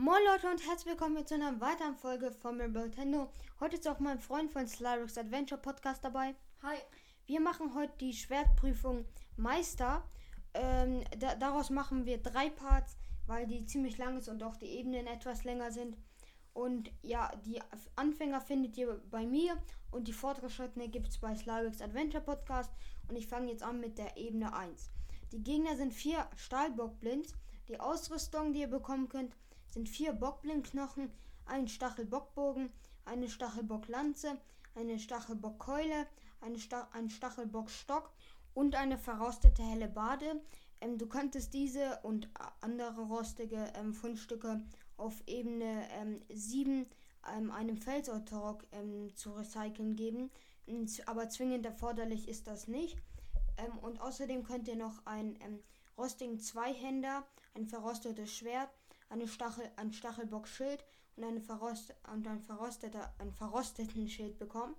Moin Leute und herzlich willkommen zu einer weiteren Folge von Nintendo. Heute ist auch mein Freund von Slyrix Adventure Podcast dabei. Hi. Wir machen heute die Schwertprüfung Meister. Ähm, da, daraus machen wir drei Parts, weil die ziemlich lang ist und auch die Ebenen etwas länger sind. Und ja, die Anfänger findet ihr bei mir und die Fortgeschrittene gibt es bei Slyrix Adventure Podcast. Und ich fange jetzt an mit der Ebene 1. Die Gegner sind vier Stahlbockblinds. Die Ausrüstung, die ihr bekommen könnt, sind vier Bockblindknochen, ein Stachelbockbogen, eine Stachelbocklanze, eine Stachelbockkeule, eine Sta ein Stachelbockstock und eine verrostete helle Bade. Ähm, du könntest diese und andere rostige ähm, Fundstücke auf Ebene ähm, 7 ähm, einem Felsautorok ähm, zu recyceln geben. Aber zwingend erforderlich ist das nicht. Ähm, und außerdem könnt ihr noch einen ähm, rostigen Zweihänder, ein verrostetes Schwert, eine Stachel, ein Stachelbockschild und, eine verrost, und ein verrosteter, einen verrosteten Schild bekommen.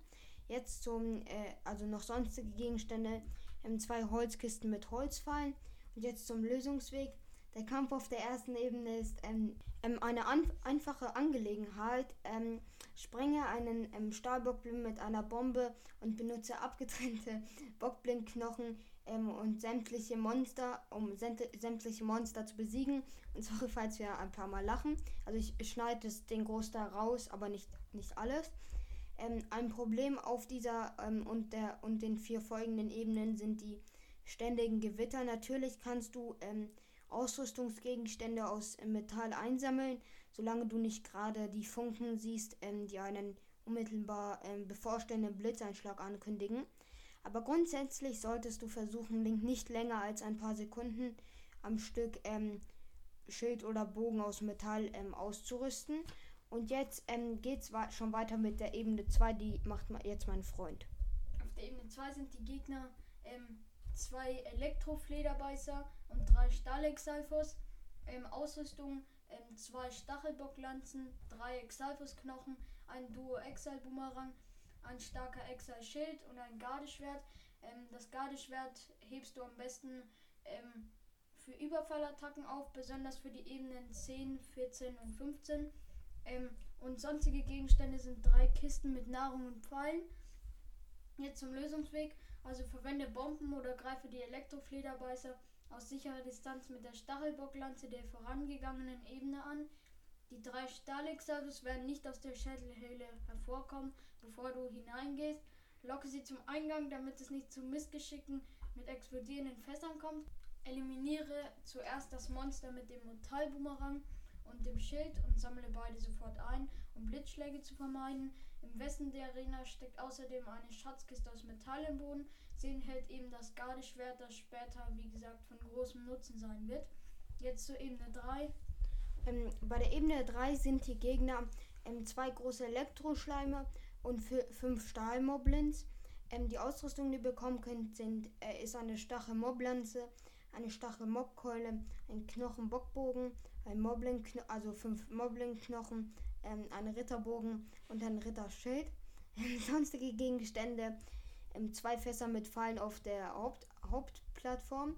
Jetzt zum, äh, also noch sonstige Gegenstände, ähm, zwei Holzkisten mit Holzfallen. Und jetzt zum Lösungsweg. Der Kampf auf der ersten Ebene ist ähm, ähm, eine an einfache Angelegenheit. Ähm, sprenge einen ähm, Stahlbockblind mit einer Bombe und benutze abgetrennte Bockblindknochen ähm, und sämtliche Monster, um sämtliche Monster zu besiegen. Und sorry, falls wir ein paar Mal lachen. Also ich schneide den Großteil raus, aber nicht, nicht alles. Ähm, ein Problem auf dieser ähm, und, der, und den vier folgenden Ebenen sind die ständigen Gewitter. Natürlich kannst du ähm, Ausrüstungsgegenstände aus Metall einsammeln, solange du nicht gerade die Funken siehst, ähm, die einen unmittelbar ähm, bevorstehenden Blitzeinschlag ankündigen. Aber grundsätzlich solltest du versuchen, Link nicht länger als ein paar Sekunden am Stück ähm, Schild oder Bogen aus Metall ähm, auszurüsten. Und jetzt ähm, es schon weiter mit der Ebene 2, die macht jetzt mein Freund. Auf der Ebene 2 sind die Gegner ähm, zwei Elektroflederbeißer und drei Stahlexalfos. Ähm, Ausrüstung ähm, zwei Stachelbocklanzen, drei Exalfos-Knochen, ein Duo Exal-Boomerang, ein starker Exal-Schild und ein Gardeschwert. Ähm, das Gardeschwert hebst du am besten ähm, für Überfallattacken auf, besonders für die Ebenen 10, 14 und 15. Ähm, und sonstige Gegenstände sind drei Kisten mit Nahrung und Pfeilen. Jetzt zum Lösungsweg. Also verwende Bomben oder greife die Elektroflederbeißer aus sicherer Distanz mit der Stachelbocklanze der vorangegangenen Ebene an. Die drei Stahlexalus werden nicht aus der Schädelhöhle hervorkommen, bevor du hineingehst. Locke sie zum Eingang, damit es nicht zu Missgeschicken mit explodierenden Fässern kommt. Eliminiere zuerst das Monster mit dem Metallboomerang und dem Schild und sammle beide sofort ein, um Blitzschläge zu vermeiden. Im Westen der Arena steckt außerdem eine Schatzkiste aus Metall im Boden. Sie enthält eben das Gardeschwert, das später, wie gesagt, von großem Nutzen sein wird. Jetzt zur Ebene 3. Ähm, bei der Ebene 3 sind die Gegner ähm, zwei große Elektroschleime und fünf Stahlmoblins. Ähm, die Ausrüstung, die ihr bekommen könnt, sind, äh, ist eine Stachel-Moblanze, eine Stachel-Mobkeule, ein Knochenbockbogen, ein Moblin, also fünf Moblin-Knochen, ähm, ein Ritterbogen und ein Ritterschild. Sonstige Gegenstände, ähm, zwei Fässer mit Fallen auf der Haupt Hauptplattform.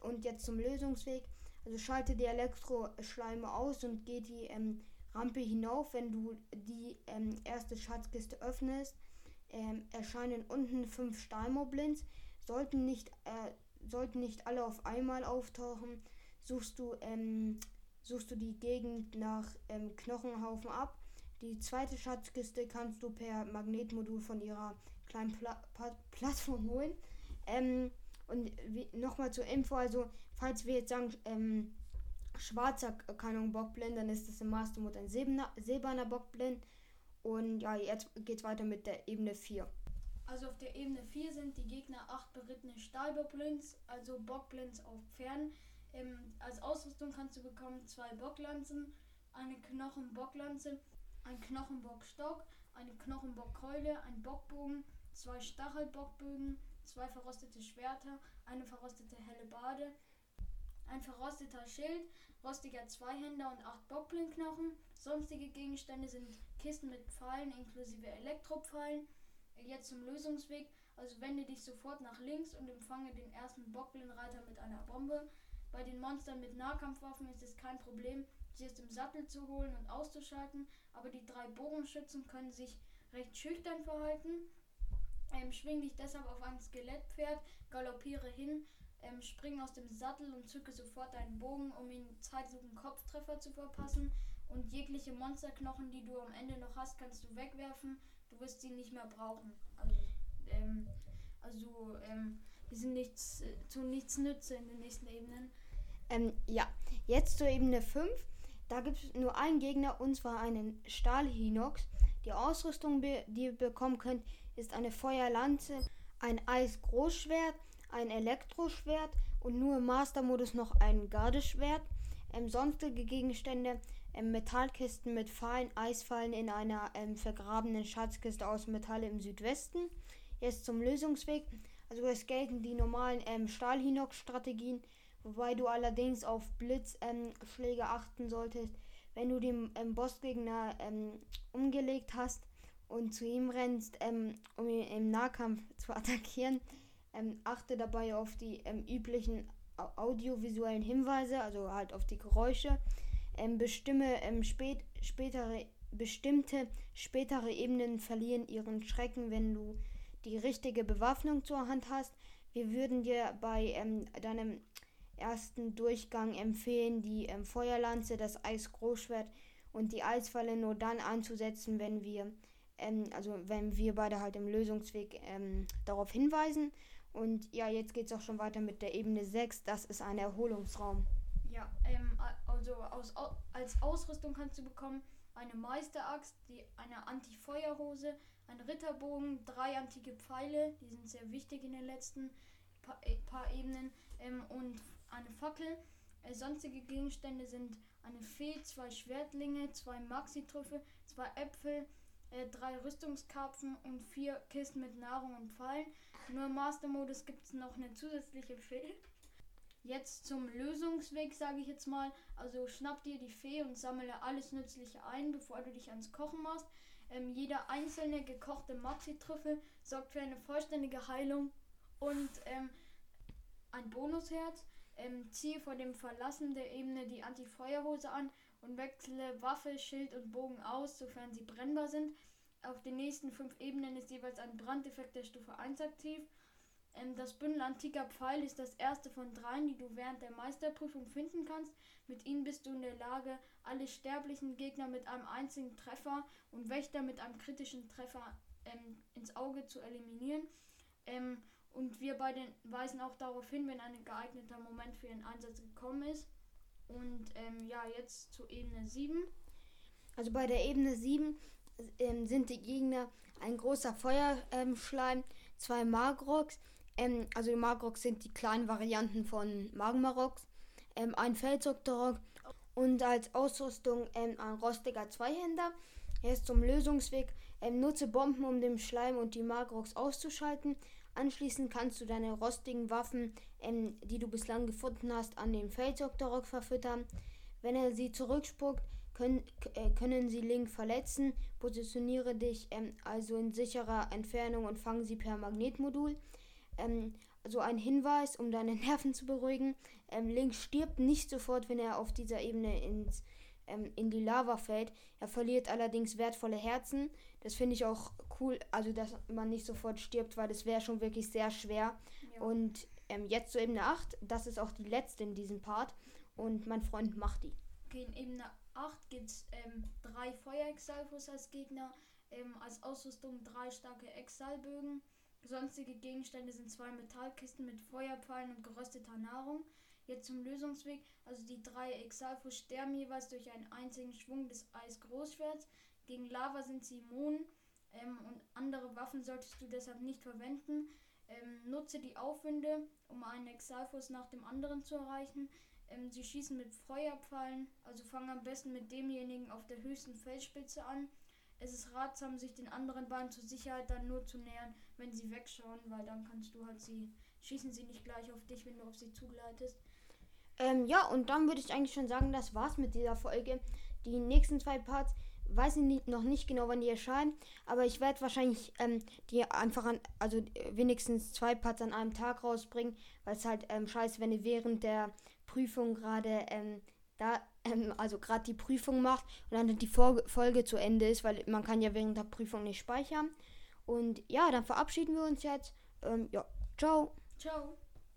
Und jetzt zum Lösungsweg. Also schalte die Elektroschleime aus und geh die ähm, Rampe hinauf. Wenn du die ähm, erste Schatzkiste öffnest, ähm, erscheinen unten fünf Stahlmoblins. Sollten nicht, äh, sollten nicht alle auf einmal auftauchen, suchst du ähm, suchst du die Gegend nach ähm, Knochenhaufen ab. Die zweite Schatzkiste kannst du per Magnetmodul von ihrer kleinen Pla Plattform holen. Und nochmal zur Info, also falls wir jetzt sagen, ähm, schwarzer Kanon Bockblind, dann ist es im Master Mode ein silberner Bockblind. Und ja, jetzt geht's weiter mit der Ebene 4. Also auf der Ebene 4 sind die Gegner 8 berittene Stahlbockblinds, also Bockblinds auf Pferden. Ähm, als Ausrüstung kannst du bekommen zwei Bocklanzen, eine Knochenbocklanze, ein Knochenbockstock, eine Knochenbockkeule, ein Bockbogen, zwei Stachelbockbögen, zwei verrostete Schwerter, eine verrostete helle Bade, ein verrosteter Schild, rostiger Zweihänder und acht Bockblindknochen. Sonstige Gegenstände sind Kisten mit Pfeilen inklusive Elektropfeilen. Jetzt zum Lösungsweg. Also wende dich sofort nach links und empfange den ersten Bockblindreiter mit einer Bombe. Bei den Monstern mit Nahkampfwaffen ist es kein Problem, sie aus dem Sattel zu holen und auszuschalten, aber die drei Bogenschützen können sich recht schüchtern verhalten. Ähm, schwing dich deshalb auf ein Skelettpferd, galoppiere hin, ähm, spring aus dem Sattel und zücke sofort deinen Bogen, um ihn zeitlichen Kopftreffer zu verpassen. Und jegliche Monsterknochen, die du am Ende noch hast, kannst du wegwerfen. Du wirst sie nicht mehr brauchen. Also, ähm, also ähm, die sind nichts, äh, zu nichts nütze in den nächsten Ebenen. Ähm, ja, jetzt zur Ebene 5. Da gibt es nur einen Gegner und zwar einen Stahlhinox. Die Ausrüstung, die ihr bekommen könnt, ist eine Feuerlanze, ein Eisgroßschwert, ein Elektroschwert und nur im Master-Modus noch ein Gardeschwert. Ähm, sonstige Gegenstände, ähm, Metallkisten mit Fallen, Eisfallen in einer ähm, vergrabenen Schatzkiste aus Metall im Südwesten. Jetzt zum Lösungsweg. Also es gelten die normalen ähm, Stahl-Hinox-Strategien, wobei du allerdings auf Blitzschläge ähm, achten solltest. Wenn du den ähm, Bossgegner ähm, umgelegt hast und zu ihm rennst, ähm, um ihn im Nahkampf zu attackieren, ähm, achte dabei auf die üblichen audiovisuellen Hinweise, also halt auf die Geräusche. bestimme spät, spätere, bestimmte spätere Ebenen verlieren ihren Schrecken, wenn du die richtige Bewaffnung zur Hand hast. Wir würden dir bei ähm, deinem ersten Durchgang empfehlen, die ähm, Feuerlanze, das Eisgroßschwert und die Eisfalle nur dann anzusetzen, wenn wir, ähm, also wenn wir beide halt im Lösungsweg ähm, darauf hinweisen. Und ja, jetzt geht es auch schon weiter mit der Ebene 6. Das ist ein Erholungsraum. Ja, ähm, also aus, als Ausrüstung kannst du bekommen eine Meisteraxt, die, eine Anti-Feuerhose, ein Ritterbogen, drei antike Pfeile, die sind sehr wichtig in den letzten paar, äh, paar Ebenen, ähm, und eine Fackel. Äh, sonstige Gegenstände sind eine Fee, zwei Schwertlinge, zwei Maxi-Trüffel, zwei Äpfel, äh, drei Rüstungskarpfen und vier Kisten mit Nahrung und Pfeilen. Nur im Master-Modus gibt es noch eine zusätzliche Fee. Jetzt zum Lösungsweg, sage ich jetzt mal. Also schnapp dir die Fee und sammle alles Nützliche ein, bevor du dich ans Kochen machst. Ähm, jeder einzelne gekochte Maxi-Trüffel sorgt für eine vollständige Heilung und ähm, ein Bonusherz. Ähm, ziehe vor dem Verlassen der Ebene die Anti-Feuerhose an und wechsle Waffe, Schild und Bogen aus, sofern sie brennbar sind. Auf den nächsten fünf Ebenen ist jeweils ein Brandeffekt der Stufe 1 aktiv. Ähm, das Bündel antiker Pfeil ist das erste von dreien, die du während der Meisterprüfung finden kannst. Mit ihnen bist du in der Lage, alle sterblichen Gegner mit einem einzigen Treffer und Wächter mit einem kritischen Treffer ähm, ins Auge zu eliminieren. Ähm, und wir beide weisen auch darauf hin, wenn ein geeigneter Moment für ihren Einsatz gekommen ist. Und ähm, ja, jetzt zur Ebene 7. Also bei der Ebene 7 ähm, sind die Gegner ein großer Feuerschleim, zwei Magroks, ähm, also die Magroks sind die kleinen Varianten von Magmaroks, ähm, ein Feldzoktorok und als Ausrüstung ähm, ein rostiger Zweihänder. Erst zum Lösungsweg. Ähm, nutze Bomben, um den Schleim und die Magroks auszuschalten. Anschließend kannst du deine rostigen Waffen, ähm, die du bislang gefunden hast, an den Feldzoktorok verfüttern. Wenn er sie zurückspuckt, können, äh, können sie Link verletzen. Positioniere dich ähm, also in sicherer Entfernung und fange sie per Magnetmodul. Ähm, so ein Hinweis, um deine Nerven zu beruhigen. Ähm, Link stirbt nicht sofort, wenn er auf dieser Ebene ins, ähm, in die Lava fällt. Er verliert allerdings wertvolle Herzen. Das finde ich auch cool, also dass man nicht sofort stirbt, weil das wäre schon wirklich sehr schwer. Ja. Und ähm, jetzt zur Ebene 8, das ist auch die letzte in diesem Part. Und mein Freund macht die. Okay, in Ebene 8 gibt es ähm, drei Feuer-Exalfos als Gegner, ähm, als Ausrüstung drei starke Exalbögen. Sonstige Gegenstände sind zwei Metallkisten mit Feuerpfeilen und gerösteter Nahrung. Jetzt zum Lösungsweg. Also die drei Exalfos sterben jeweils durch einen einzigen Schwung des Eisgroßschwerts. Gegen Lava sind sie immun ähm, und andere Waffen solltest du deshalb nicht verwenden. Ähm, nutze die Aufwinde, um einen Exalfos nach dem anderen zu erreichen. Ähm, sie schießen mit Feuerpfeilen, also fang am besten mit demjenigen auf der höchsten Felsspitze an. Es ist ratsam, sich den anderen beiden zur Sicherheit dann nur zu nähern, wenn sie wegschauen, weil dann kannst du halt sie, schießen sie nicht gleich auf dich, wenn du auf sie zugleitest. Ähm, ja, und dann würde ich eigentlich schon sagen, das war's mit dieser Folge. Die nächsten zwei Parts, weiß ich nicht, noch nicht genau, wann die erscheinen, aber ich werde wahrscheinlich ähm, die einfach an, also wenigstens zwei Parts an einem Tag rausbringen, weil es halt ähm, scheiße, wenn ihr während der Prüfung gerade ähm, da ähm, also gerade die Prüfung macht und dann die Folge zu Ende ist, weil man kann ja während der Prüfung nicht speichern. Und ja, dann verabschieden wir uns jetzt. Ähm, ja, ciao. Ciao.